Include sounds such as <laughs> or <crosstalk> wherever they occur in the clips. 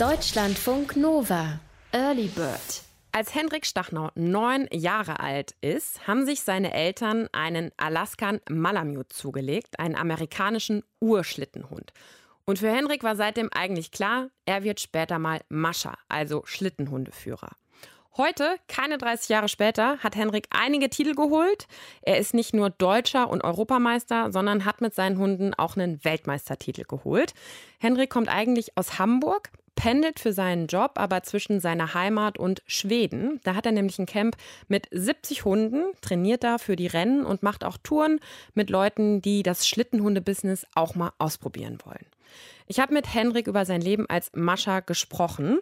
Deutschlandfunk Nova. Early Bird. Als Hendrik Stachnau neun Jahre alt ist, haben sich seine Eltern einen Alaskan Malamute zugelegt, einen amerikanischen Urschlittenhund. Und für Hendrik war seitdem eigentlich klar, er wird später mal Mascher, also Schlittenhundeführer. Heute, keine 30 Jahre später, hat Henrik einige Titel geholt. Er ist nicht nur Deutscher und Europameister, sondern hat mit seinen Hunden auch einen Weltmeistertitel geholt. Henrik kommt eigentlich aus Hamburg, pendelt für seinen Job aber zwischen seiner Heimat und Schweden. Da hat er nämlich ein Camp mit 70 Hunden, trainiert da für die Rennen und macht auch Touren mit Leuten, die das Schlittenhundebusiness auch mal ausprobieren wollen. Ich habe mit Henrik über sein Leben als Mascha gesprochen.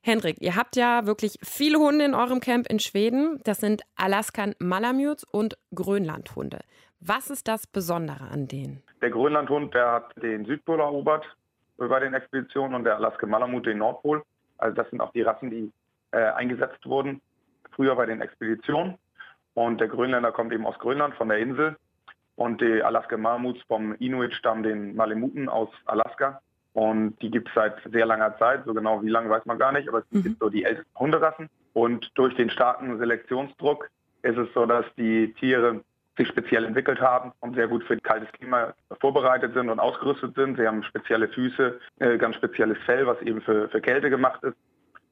Henrik, ihr habt ja wirklich viele Hunde in eurem Camp in Schweden. Das sind Alaskan Malamutes und Grönlandhunde. Was ist das Besondere an denen? Der Grönlandhund, der hat den Südpol erobert bei den Expeditionen und der Alaskan Malamute den Nordpol. Also das sind auch die Rassen, die äh, eingesetzt wurden früher bei den Expeditionen. Und der Grönländer kommt eben aus Grönland, von der Insel. Und die Alaska Malamutes vom Inuit-Stamm, den Malemuten aus Alaska. Und die gibt es seit sehr langer Zeit, so genau wie lange weiß man gar nicht, aber es mhm. gibt so die ältesten Hunderassen. Und durch den starken Selektionsdruck ist es so, dass die Tiere sich speziell entwickelt haben und sehr gut für kaltes Klima vorbereitet sind und ausgerüstet sind. Sie haben spezielle Füße, äh, ganz spezielles Fell, was eben für, für Kälte gemacht ist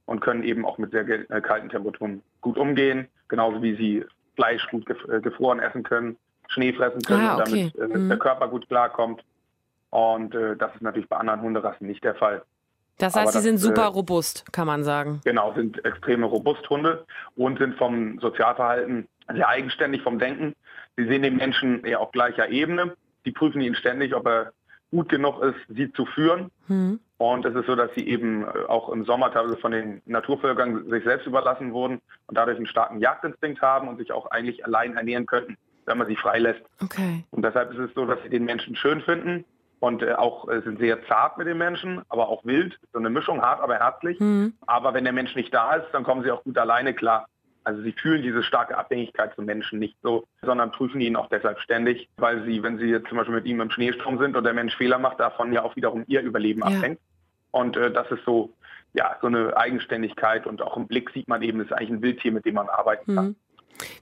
und können eben auch mit sehr äh, kalten Temperaturen gut umgehen, genauso wie sie Fleisch gut äh, gefroren essen können, Schnee fressen können, ah, okay. damit mhm. der Körper gut klarkommt. Und äh, das ist natürlich bei anderen Hunderassen nicht der Fall. Das heißt, sie sind super äh, robust, kann man sagen. Genau, sind extreme Robusthunde und sind vom Sozialverhalten sehr eigenständig vom Denken. Sie sehen den Menschen eher auf gleicher Ebene. Die prüfen ihn ständig, ob er gut genug ist, sie zu führen. Hm. Und es ist so, dass sie eben äh, auch im Sommer teilweise von den Naturvölkern sich selbst überlassen wurden und dadurch einen starken Jagdinstinkt haben und sich auch eigentlich allein ernähren könnten, wenn man sie freilässt. Okay. Und deshalb ist es so, dass sie den Menschen schön finden und äh, auch äh, sind sehr zart mit den Menschen, aber auch wild. So eine Mischung, hart, aber herzlich. Mhm. Aber wenn der Mensch nicht da ist, dann kommen sie auch gut alleine klar. Also sie fühlen diese starke Abhängigkeit zum Menschen nicht so, sondern prüfen ihn auch deshalb ständig, weil sie, wenn sie jetzt zum Beispiel mit ihm im Schneesturm sind und der Mensch Fehler macht, davon ja auch wiederum ihr Überleben ja. abhängt. Und äh, das ist so, ja, so eine Eigenständigkeit und auch im Blick sieht man eben, das ist eigentlich ein Wildtier, mit dem man arbeiten kann. Mhm.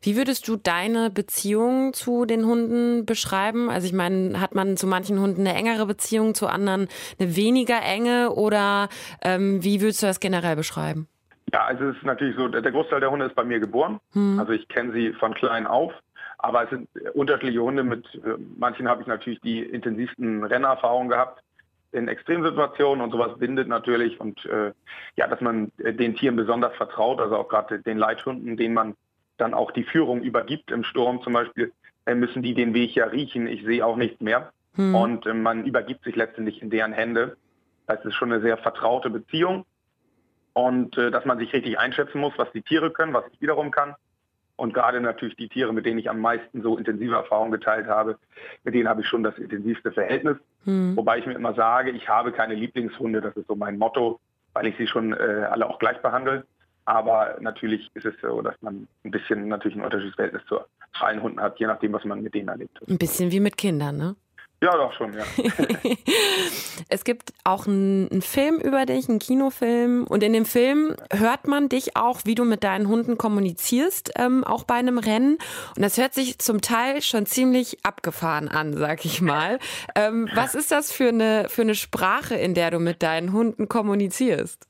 Wie würdest du deine Beziehung zu den Hunden beschreiben? Also ich meine, hat man zu manchen Hunden eine engere Beziehung, zu anderen eine weniger enge oder ähm, wie würdest du das generell beschreiben? Ja, also es ist natürlich so, der Großteil der Hunde ist bei mir geboren. Hm. Also ich kenne sie von klein auf. Aber es sind unterschiedliche Hunde. Mit äh, manchen habe ich natürlich die intensivsten Rennerfahrungen gehabt in Extremsituationen und sowas bindet natürlich und äh, ja, dass man den Tieren besonders vertraut, also auch gerade den Leithunden, denen man dann auch die Führung übergibt im Sturm zum Beispiel, äh, müssen die den Weg ja riechen. Ich sehe auch nichts mehr. Hm. Und äh, man übergibt sich letztendlich in deren Hände. Das ist schon eine sehr vertraute Beziehung. Und äh, dass man sich richtig einschätzen muss, was die Tiere können, was ich wiederum kann. Und gerade natürlich die Tiere, mit denen ich am meisten so intensive Erfahrungen geteilt habe, mit denen habe ich schon das intensivste Verhältnis. Hm. Wobei ich mir immer sage, ich habe keine Lieblingshunde, das ist so mein Motto, weil ich sie schon äh, alle auch gleich behandle. Aber natürlich ist es so, dass man ein bisschen natürlich ein Unterschiedsverhältnis zu allen Hunden hat, je nachdem, was man mit denen erlebt. Ein bisschen wie mit Kindern, ne? Ja, doch schon, ja. <laughs> es gibt auch einen Film über dich, einen Kinofilm. Und in dem Film hört man dich auch, wie du mit deinen Hunden kommunizierst, ähm, auch bei einem Rennen. Und das hört sich zum Teil schon ziemlich abgefahren an, sag ich mal. Ähm, was ist das für eine, für eine Sprache, in der du mit deinen Hunden kommunizierst?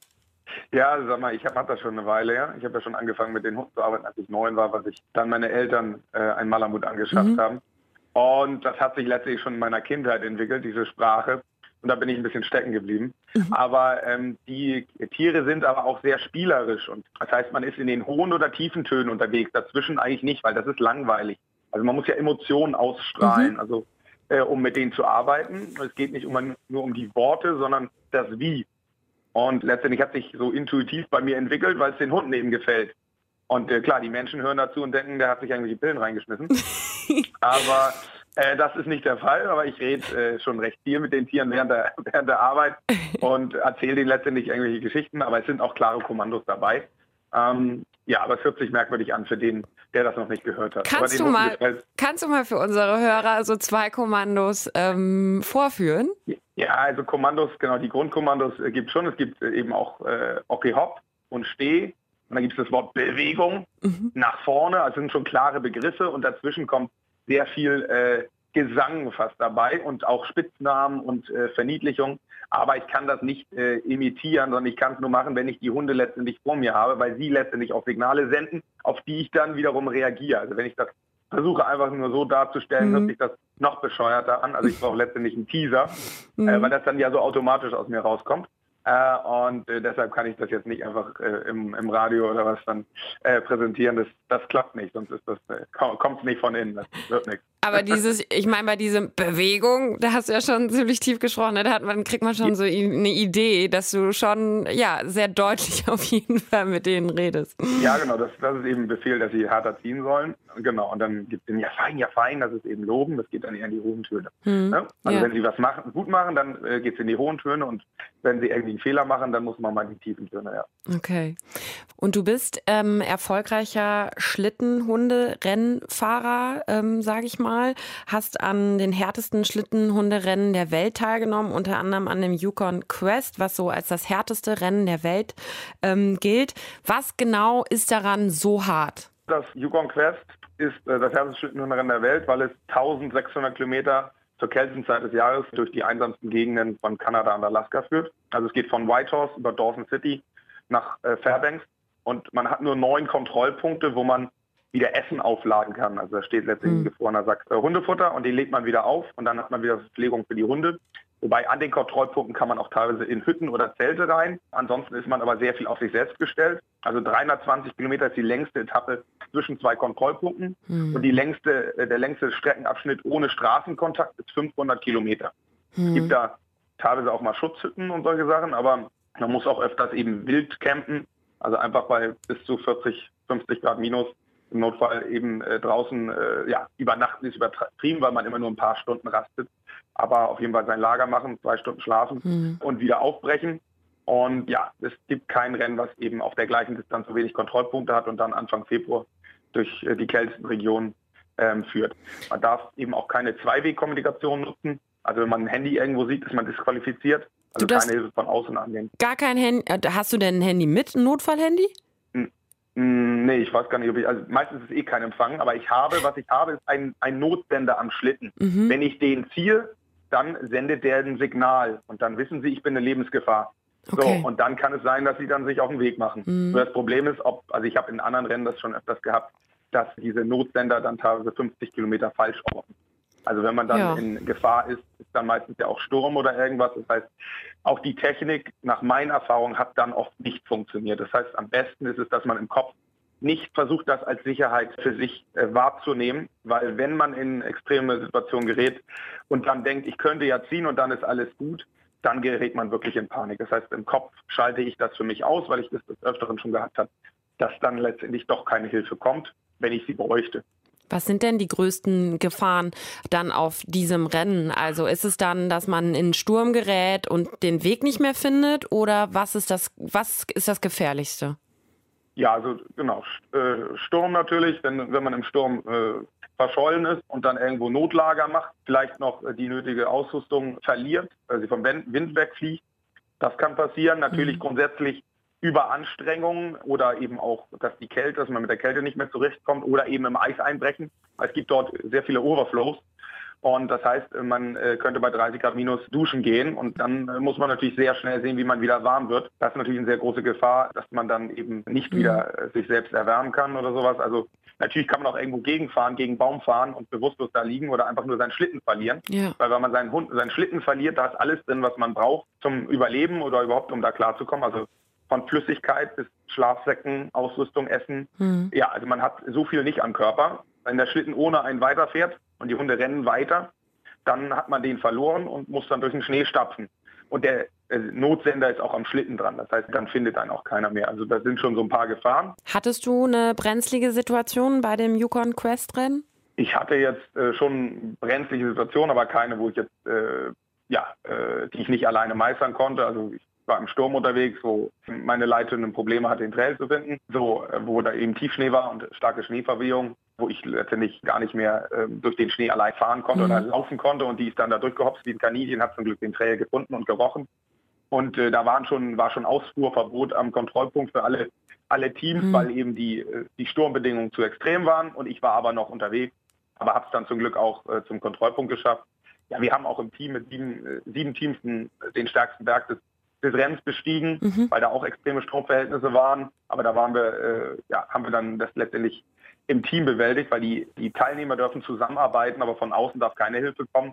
Ja, sag mal, ich habe das schon eine Weile her. Ich habe ja schon angefangen mit den Hunden zu arbeiten, als ich neun war, was ich dann meine Eltern äh, ein Malamut angeschafft mhm. haben. Und das hat sich letztlich schon in meiner Kindheit entwickelt, diese Sprache. Und da bin ich ein bisschen stecken geblieben. Mhm. Aber ähm, die Tiere sind aber auch sehr spielerisch. Und das heißt, man ist in den hohen oder tiefen Tönen unterwegs, dazwischen eigentlich nicht, weil das ist langweilig. Also man muss ja Emotionen ausstrahlen, mhm. also äh, um mit denen zu arbeiten. Es geht nicht um, nur um die Worte, sondern das Wie. Und letztendlich hat sich so intuitiv bei mir entwickelt, weil es den Hunden eben gefällt. Und äh, klar, die Menschen hören dazu und denken, der hat sich irgendwelche Pillen reingeschmissen. <laughs> aber äh, das ist nicht der Fall. Aber ich rede äh, schon recht viel mit den Tieren während der, <laughs> während der Arbeit und erzähle denen letztendlich irgendwelche Geschichten. Aber es sind auch klare Kommandos dabei. Ähm, ja, aber es hört sich merkwürdig an für den, der das noch nicht gehört hat. Kannst, du mal, kannst du mal für unsere Hörer so zwei Kommandos ähm, vorführen? Ja, also Kommandos, genau, die Grundkommandos äh, gibt es schon. Es gibt äh, eben auch äh, Okay Hop und Steh. Und dann gibt es das Wort Bewegung mhm. nach vorne. Also sind schon klare Begriffe und dazwischen kommt sehr viel äh, Gesang fast dabei und auch Spitznamen und äh, Verniedlichung. Aber ich kann das nicht äh, imitieren, sondern ich kann es nur machen, wenn ich die Hunde letztendlich vor mir habe, weil sie letztendlich auch Signale senden, auf die ich dann wiederum reagiere. Also wenn ich das versuche einfach nur so darzustellen, mhm. hört sich das noch bescheuerter an. Also ich brauche letztendlich einen Teaser, äh, mhm. äh, weil das dann ja so automatisch aus mir rauskommt. Äh, und äh, deshalb kann ich das jetzt nicht einfach äh, im, im, Radio oder was dann präsentieren. Das, das klappt nicht, sonst ist kommt es nicht von innen. Das wird nichts. Aber dieses, ich meine, bei dieser Bewegung, da hast du ja schon ziemlich tief gesprochen, ne? da hat man, kriegt man schon so eine Idee, dass du schon ja sehr deutlich <laughs> auf jeden Fall mit denen redest. Ja, genau, das, das ist eben ein Befehl, dass sie härter ziehen sollen. Genau, und dann gibt es den Ja fein, ja fein, das ist eben Loben, das geht dann eher in die hohen Töne. Hm, ne? Also ja. wenn sie was machen, gut machen, dann äh, geht es in die hohen Töne und wenn sie irgendwie einen Fehler machen, dann muss man mal in die tiefen Töne, ja. Okay. Und du bist ähm, erfolgreicher Schlittenhunde-Rennfahrer, ähm, sage ich mal, hast an den härtesten Schlittenhunderennen der Welt teilgenommen, unter anderem an dem Yukon Quest, was so als das härteste Rennen der Welt ähm, gilt. Was genau ist daran so hart? Das Yukon Quest ist äh, das härteste Schlittenhunderennen der Welt, weil es 1600 Kilometer zur kältesten des Jahres durch die einsamsten Gegenden von Kanada und Alaska führt. Also es geht von Whitehorse über Dawson City nach äh, Fairbanks und man hat nur neun Kontrollpunkte, wo man wieder Essen aufladen kann. Also da steht letztlich mhm. gefrorener Sack äh, Hundefutter und den legt man wieder auf und dann hat man wieder Verpflegung für die Hunde. Wobei an den Kontrollpunkten kann man auch teilweise in Hütten oder Zelte rein. Ansonsten ist man aber sehr viel auf sich selbst gestellt. Also 320 Kilometer ist die längste Etappe zwischen zwei Kontrollpunkten. Mhm. Und die längste, äh, der längste Streckenabschnitt ohne Straßenkontakt ist 500 Kilometer. Mhm. Es gibt da teilweise auch mal Schutzhütten und solche Sachen, aber man muss auch öfters eben wild campen. Also einfach bei bis zu 40, 50 Grad minus im Notfall eben äh, draußen äh, ja, übernachten ist übertrieben, weil man immer nur ein paar Stunden rastet. Aber auf jeden Fall sein Lager machen, zwei Stunden schlafen mhm. und wieder aufbrechen. Und ja, es gibt kein Rennen, was eben auf der gleichen Distanz so wenig Kontrollpunkte hat und dann Anfang Februar durch äh, die kältesten Regionen ähm, führt. Man darf eben auch keine Zweiwegkommunikation nutzen. Also wenn man ein Handy irgendwo sieht, ist man disqualifiziert. Also keine Hilfe von außen annehmen. Gar kein Handy. Äh, hast du denn ein Handy mit, ein Notfallhandy? Hm, nee, ich weiß gar nicht, ob ich, also meistens ist es eh kein Empfang, aber ich habe, was ich habe, ist ein, ein Notsender am Schlitten. Mhm. Wenn ich den ziehe, dann sendet der ein Signal und dann wissen sie, ich bin eine Lebensgefahr. Okay. So, und dann kann es sein, dass sie dann sich auf den Weg machen. Mhm. das Problem ist, ob, also ich habe in anderen Rennen das schon öfters gehabt, dass diese Notsender dann teilweise 50 Kilometer falsch orten. Also wenn man dann ja. in Gefahr ist, ist dann meistens ja auch Sturm oder irgendwas. Das heißt, auch die Technik nach meiner Erfahrung hat dann oft nicht funktioniert. Das heißt, am besten ist es, dass man im Kopf nicht versucht, das als Sicherheit für sich äh, wahrzunehmen, weil wenn man in extreme Situationen gerät und dann denkt, ich könnte ja ziehen und dann ist alles gut, dann gerät man wirklich in Panik. Das heißt, im Kopf schalte ich das für mich aus, weil ich das des Öfteren schon gehabt habe, dass dann letztendlich doch keine Hilfe kommt, wenn ich sie bräuchte. Was sind denn die größten Gefahren dann auf diesem Rennen? Also ist es dann, dass man in Sturm gerät und den Weg nicht mehr findet oder was ist das, was ist das Gefährlichste? Ja, also genau, äh, Sturm natürlich, wenn, wenn man im Sturm äh, verschollen ist und dann irgendwo Notlager macht, vielleicht noch äh, die nötige Ausrüstung verliert, weil sie vom Wind wegfliegt. Das kann passieren. Natürlich mhm. grundsätzlich Überanstrengungen oder eben auch, dass die Kälte, dass man mit der Kälte nicht mehr zurechtkommt oder eben im Eis einbrechen. Es gibt dort sehr viele Overflows. Und das heißt, man äh, könnte bei 30 Grad minus duschen gehen und dann äh, muss man natürlich sehr schnell sehen, wie man wieder warm wird. Das ist natürlich eine sehr große Gefahr, dass man dann eben nicht mhm. wieder äh, sich selbst erwärmen kann oder sowas. Also natürlich kann man auch irgendwo gegenfahren, gegen Baum fahren und bewusstlos da liegen oder einfach nur seinen Schlitten verlieren. Ja. Weil wenn man seinen Hund, seinen Schlitten verliert, da ist alles drin, was man braucht zum Überleben oder überhaupt um da klarzukommen. Also von Flüssigkeit bis Schlafsäcken, Ausrüstung, Essen. Mhm. Ja, also man hat so viel nicht am Körper. Wenn der Schlitten ohne einen weiterfährt und die Hunde rennen weiter, dann hat man den verloren und muss dann durch den Schnee stapfen. Und der äh, Notsender ist auch am Schlitten dran. Das heißt, dann findet einen auch keiner mehr. Also da sind schon so ein paar Gefahren. Hattest du eine brenzlige Situation bei dem Yukon Quest Rennen? Ich hatte jetzt äh, schon brenzlige Situationen, aber keine, wo ich jetzt äh, ja, äh, die ich nicht alleine meistern konnte. Also ich war im Sturm unterwegs, wo meine Leiterin Probleme hatte, den Trail zu finden, so, wo da eben Tiefschnee war und starke Schneeverwehung. wo ich letztendlich gar nicht mehr äh, durch den Schnee allein fahren konnte mhm. oder laufen konnte und die ist dann da durchgehopst wie ein Kaninchen, hat zum Glück den Trail gefunden und gerochen. Und äh, da waren schon, war schon Ausfuhrverbot am Kontrollpunkt für alle, alle Teams, mhm. weil eben die, äh, die Sturmbedingungen zu extrem waren und ich war aber noch unterwegs, aber habe es dann zum Glück auch äh, zum Kontrollpunkt geschafft. Ja, wir haben auch im Team mit sieben, äh, sieben Teams den, den stärksten Berg des des Rennens bestiegen, mhm. weil da auch extreme Stromverhältnisse waren. Aber da waren wir, äh, ja, haben wir dann das letztendlich im Team bewältigt, weil die, die Teilnehmer dürfen zusammenarbeiten, aber von außen darf keine Hilfe kommen.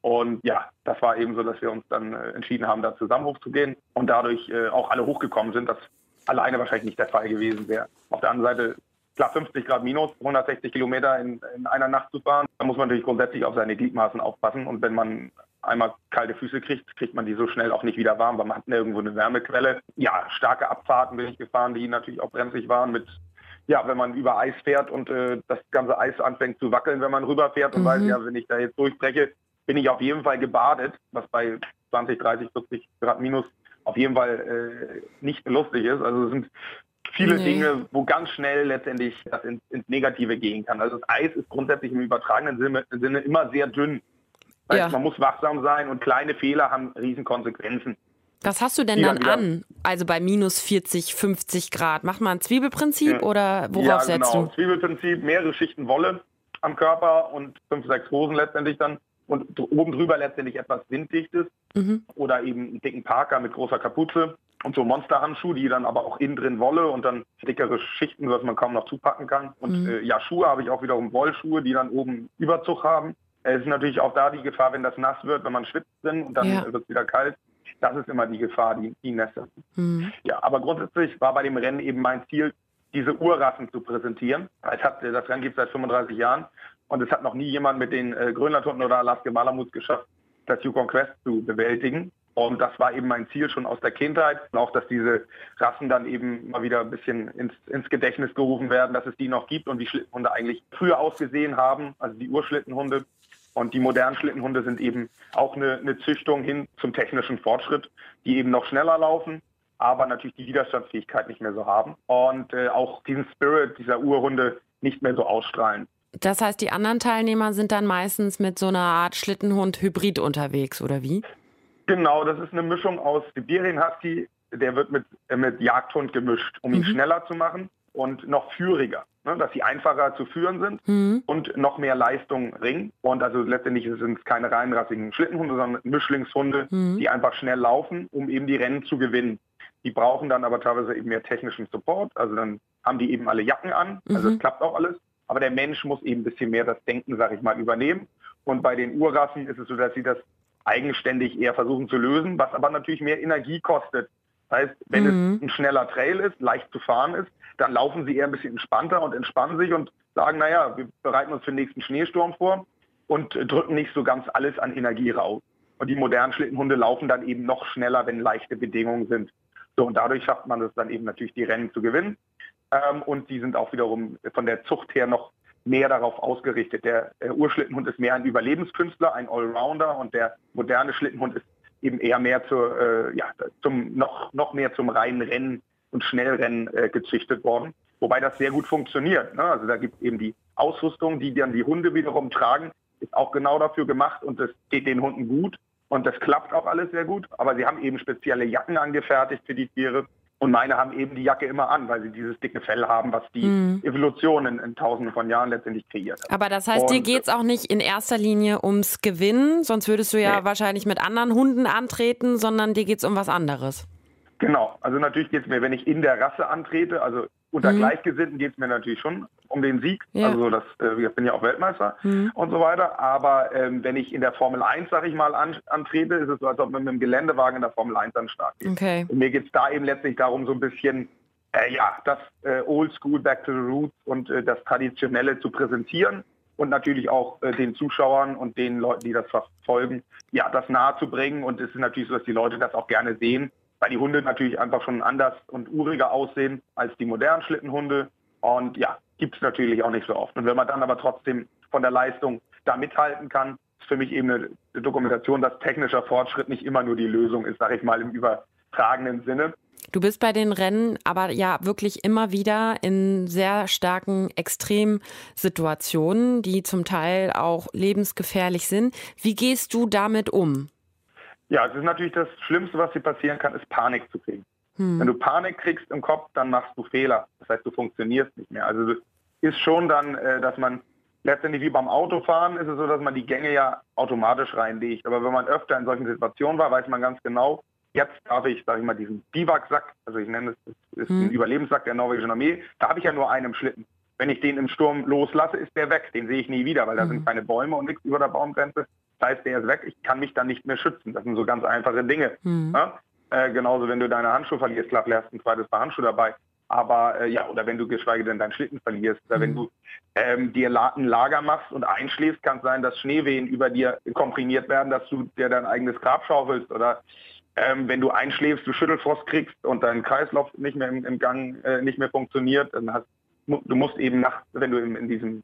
Und ja, das war eben so, dass wir uns dann äh, entschieden haben, da zusammen hochzugehen und dadurch äh, auch alle hochgekommen sind, das alleine wahrscheinlich nicht der Fall gewesen wäre. Auf der anderen Seite, klar 50 Grad minus, 160 Kilometer in, in einer Nacht zu fahren, da muss man natürlich grundsätzlich auf seine Gliedmaßen aufpassen. Und wenn man einmal kalte Füße kriegt, kriegt man die so schnell auch nicht wieder warm, weil man hat nirgendwo eine Wärmequelle. Ja, starke Abfahrten bin ich gefahren, die natürlich auch bremsig waren mit ja, wenn man über Eis fährt und äh, das ganze Eis anfängt zu wackeln, wenn man rüberfährt und mhm. weiß, ja, wenn ich da jetzt durchbreche, bin ich auf jeden Fall gebadet, was bei 20, 30, 40 Grad minus auf jeden Fall äh, nicht lustig ist. Also es sind viele nee. Dinge, wo ganz schnell letztendlich das ins, ins, Negative gehen kann. Also das Eis ist grundsätzlich im übertragenen Sinne, Sinne immer sehr dünn. Das heißt, ja. man muss wachsam sein und kleine Fehler haben Riesenkonsequenzen. Was hast du denn dann ja, an? Also bei minus 40, 50 Grad. Macht man ein Zwiebelprinzip ja. oder worauf ja, setzt genau. du? Zwiebelprinzip, mehrere Schichten Wolle am Körper und fünf, sechs Hosen letztendlich dann. Und oben drüber letztendlich etwas Winddichtes mhm. oder eben einen dicken Parker mit großer Kapuze und so Monsterhandschuhe, die dann aber auch innen drin Wolle und dann dickere Schichten, sodass man kaum noch zupacken kann. Und mhm. äh, ja, Schuhe habe ich auch wiederum Wollschuhe, die dann oben Überzug haben. Es ist natürlich auch da die Gefahr, wenn das nass wird, wenn man schwitzt drin und dann ja. wird es wieder kalt. Das ist immer die Gefahr, die, die Nässe. Mhm. Ja, aber grundsätzlich war bei dem Rennen eben mein Ziel, diese Urrassen zu präsentieren. Es hat, das Rennen gibt es seit 35 Jahren und es hat noch nie jemand mit den äh, Grönlandhunden oder Alaska Malamuts geschafft, das Yukon Quest zu bewältigen. Und das war eben mein Ziel schon aus der Kindheit. Und auch, dass diese Rassen dann eben mal wieder ein bisschen ins, ins Gedächtnis gerufen werden, dass es die noch gibt und wie Schlittenhunde eigentlich früher ausgesehen haben, also die Urschlittenhunde. Und die modernen Schlittenhunde sind eben auch eine, eine Züchtung hin zum technischen Fortschritt, die eben noch schneller laufen, aber natürlich die Widerstandsfähigkeit nicht mehr so haben und äh, auch diesen Spirit dieser Urhunde nicht mehr so ausstrahlen. Das heißt, die anderen Teilnehmer sind dann meistens mit so einer Art Schlittenhund-Hybrid unterwegs, oder wie? Genau, das ist eine Mischung aus Sibirien Husky, der wird mit, äh, mit Jagdhund gemischt, um ihn mhm. schneller zu machen und noch führiger, ne, dass sie einfacher zu führen sind mhm. und noch mehr Leistung ringen. Und also letztendlich sind es keine reinrassigen Schlittenhunde, sondern Mischlingshunde, mhm. die einfach schnell laufen, um eben die Rennen zu gewinnen. Die brauchen dann aber teilweise eben mehr technischen Support. Also dann haben die eben alle Jacken an. Also es mhm. klappt auch alles. Aber der Mensch muss eben ein bisschen mehr das Denken, sag ich mal, übernehmen. Und bei den Urrassen ist es so, dass sie das eigenständig eher versuchen zu lösen, was aber natürlich mehr Energie kostet. Das heißt, wenn mhm. es ein schneller Trail ist, leicht zu fahren ist, dann laufen sie eher ein bisschen entspannter und entspannen sich und sagen, naja, wir bereiten uns für den nächsten Schneesturm vor und drücken nicht so ganz alles an Energie raus. Und die modernen Schlittenhunde laufen dann eben noch schneller, wenn leichte Bedingungen sind. So, und dadurch schafft man es dann eben natürlich, die Rennen zu gewinnen. Ähm, und die sind auch wiederum von der Zucht her noch mehr darauf ausgerichtet. Der äh, Urschlittenhund ist mehr ein Überlebenskünstler, ein Allrounder und der moderne Schlittenhund ist eben eher mehr zur, äh, ja, zum, noch, noch mehr zum reinen Rennen und Schnellrennen äh, gezüchtet worden. Wobei das sehr gut funktioniert. Ne? Also da gibt es eben die Ausrüstung, die dann die Hunde wiederum tragen, ist auch genau dafür gemacht und das geht den Hunden gut. Und das klappt auch alles sehr gut. Aber sie haben eben spezielle Jacken angefertigt für die Tiere. Und meine haben eben die Jacke immer an, weil sie dieses dicke Fell haben, was die mhm. Evolution in, in, tausenden von Jahren letztendlich kreiert hat. Aber das heißt, und, dir geht es auch nicht in erster Linie ums Gewinnen, sonst würdest du ja nee. wahrscheinlich mit anderen Hunden antreten, sondern dir geht es um was anderes. Genau, also natürlich geht es mir, wenn ich in der Rasse antrete, also unter mhm. Gleichgesinnten geht es mir natürlich schon um den Sieg. Ja. Also das, äh, ich bin ja auch Weltmeister mhm. und so weiter. Aber ähm, wenn ich in der Formel 1, sag ich mal, an, antrete, ist es so, als ob man mit einem Geländewagen in der Formel 1 an den Start geht. Okay. Und mir geht es da eben letztlich darum, so ein bisschen äh, ja, das äh, Old School Back to the Roots und äh, das Traditionelle zu präsentieren und natürlich auch äh, den Zuschauern und den Leuten, die das verfolgen, ja, das nahe zu bringen. Und es ist natürlich so, dass die Leute das auch gerne sehen weil die Hunde natürlich einfach schon anders und uriger aussehen als die modernen Schlittenhunde. Und ja, gibt es natürlich auch nicht so oft. Und wenn man dann aber trotzdem von der Leistung da mithalten kann, ist für mich eben eine Dokumentation, dass technischer Fortschritt nicht immer nur die Lösung ist, sage ich mal im übertragenen Sinne. Du bist bei den Rennen aber ja wirklich immer wieder in sehr starken Extremsituationen, die zum Teil auch lebensgefährlich sind. Wie gehst du damit um? Ja, es ist natürlich das Schlimmste, was dir passieren kann, ist Panik zu kriegen. Hm. Wenn du Panik kriegst im Kopf, dann machst du Fehler. Das heißt, du funktionierst nicht mehr. Also ist schon dann, äh, dass man letztendlich wie beim Autofahren ist es so, dass man die Gänge ja automatisch reinlegt. Aber wenn man öfter in solchen Situationen war, weiß man ganz genau, jetzt darf ich, sage ich mal, diesen Biwaksack, also ich nenne es, das ist hm. ein Überlebenssack der norwegischen Armee, da habe ich ja nur einen im Schlitten. Wenn ich den im Sturm loslasse, ist der weg. Den sehe ich nie wieder, weil da hm. sind keine Bäume und nichts über der Baumgrenze. Das heißt, der ist weg. Ich kann mich dann nicht mehr schützen. Das sind so ganz einfache Dinge. Hm. Ja? Äh, genauso, wenn du deine Handschuhe verlierst, klar, hast ein zweites Paar Handschuhe dabei. Aber äh, ja, oder wenn du geschweige denn deinen Schlitten verlierst, oder wenn mhm. du ähm, dir ein Lager machst und einschläfst, kann es sein, dass Schneewehen über dir komprimiert werden, dass du dir dein eigenes Grab schaufelst oder ähm, wenn du einschläfst, du Schüttelfrost kriegst und dein Kreislauf nicht mehr im, im Gang äh, nicht mehr funktioniert, dann hast du musst eben nachts, wenn du in, in diesem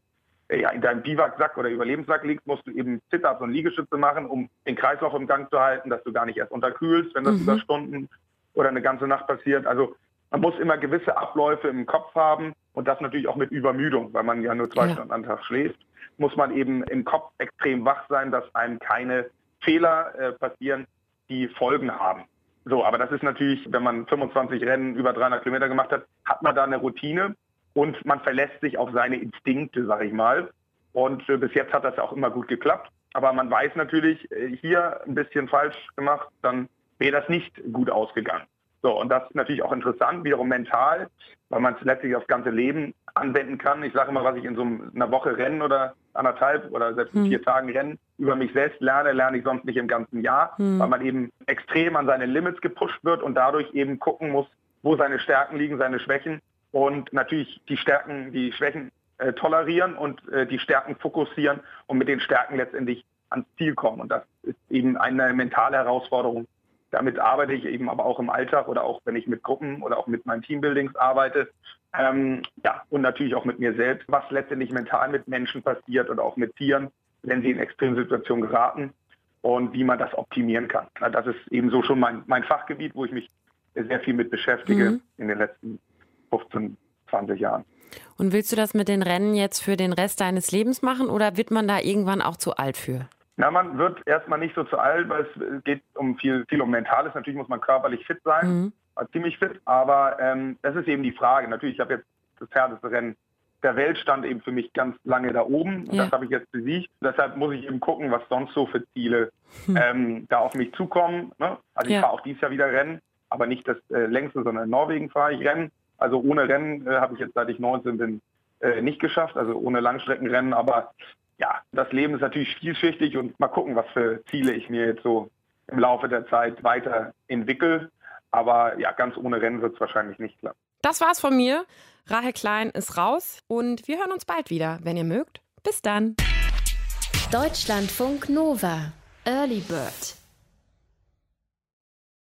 ja, in deinem Biwaksack oder Überlebenssack liegst, musst du eben Sit-ups und Liegestütze machen, um den Kreislauf im Gang zu halten, dass du gar nicht erst unterkühlst, wenn das mhm. über Stunden oder eine ganze Nacht passiert. Also man muss immer gewisse Abläufe im Kopf haben und das natürlich auch mit Übermüdung, weil man ja nur zwei ja. Stunden am Tag schläft, muss man eben im Kopf extrem wach sein, dass einem keine Fehler äh, passieren, die Folgen haben. So, aber das ist natürlich, wenn man 25 Rennen über 300 Kilometer gemacht hat, hat man da eine Routine und man verlässt sich auf seine Instinkte, sag ich mal. Und äh, bis jetzt hat das auch immer gut geklappt. Aber man weiß natürlich, äh, hier ein bisschen falsch gemacht, dann wäre das nicht gut ausgegangen. So, und das ist natürlich auch interessant, wiederum mental, weil man es letztlich aufs ganze Leben anwenden kann. Ich sage immer, was ich in so einer Woche Rennen oder anderthalb oder selbst in hm. vier Tagen Rennen über mich selbst lerne, lerne ich sonst nicht im ganzen Jahr, hm. weil man eben extrem an seine Limits gepusht wird und dadurch eben gucken muss, wo seine Stärken liegen, seine Schwächen und natürlich die Stärken, die Schwächen äh, tolerieren und äh, die Stärken fokussieren und mit den Stärken letztendlich ans Ziel kommen. Und das ist eben eine mentale Herausforderung, damit arbeite ich eben aber auch im Alltag oder auch wenn ich mit Gruppen oder auch mit meinen Teambuildings arbeite. Ähm, ja, und natürlich auch mit mir selbst, was letztendlich mental mit Menschen passiert oder auch mit Tieren, wenn sie in Extremsituationen geraten und wie man das optimieren kann. Das ist eben so schon mein, mein Fachgebiet, wo ich mich sehr viel mit beschäftige mhm. in den letzten 15, 20 Jahren. Und willst du das mit den Rennen jetzt für den Rest deines Lebens machen oder wird man da irgendwann auch zu alt für? Na, man wird erstmal nicht so zu alt, weil es geht um viel, viel um Mentales. Natürlich muss man körperlich fit sein, mhm. Also ziemlich fit, aber ähm, das ist eben die Frage. Natürlich, ich habe jetzt das härteste Rennen der Welt stand eben für mich ganz lange da oben und ja. das habe ich jetzt besiegt. Deshalb muss ich eben gucken, was sonst so für Ziele hm. ähm, da auf mich zukommen. Ne? Also ich ja. fahre auch dieses Jahr wieder Rennen, aber nicht das äh, längste, sondern in Norwegen fahre ich Rennen. Also ohne Rennen äh, habe ich jetzt, seit ich 19 bin, äh, nicht geschafft, also ohne Langstreckenrennen. Aber ja, das Leben ist natürlich vielschichtig und mal gucken, was für Ziele ich mir jetzt so im Laufe der Zeit weiterentwickle. Aber ja, ganz ohne Rennen wird es wahrscheinlich nicht klappen. Das war's von mir. Rahel Klein ist raus und wir hören uns bald wieder, wenn ihr mögt. Bis dann. Deutschlandfunk Nova. Early Bird.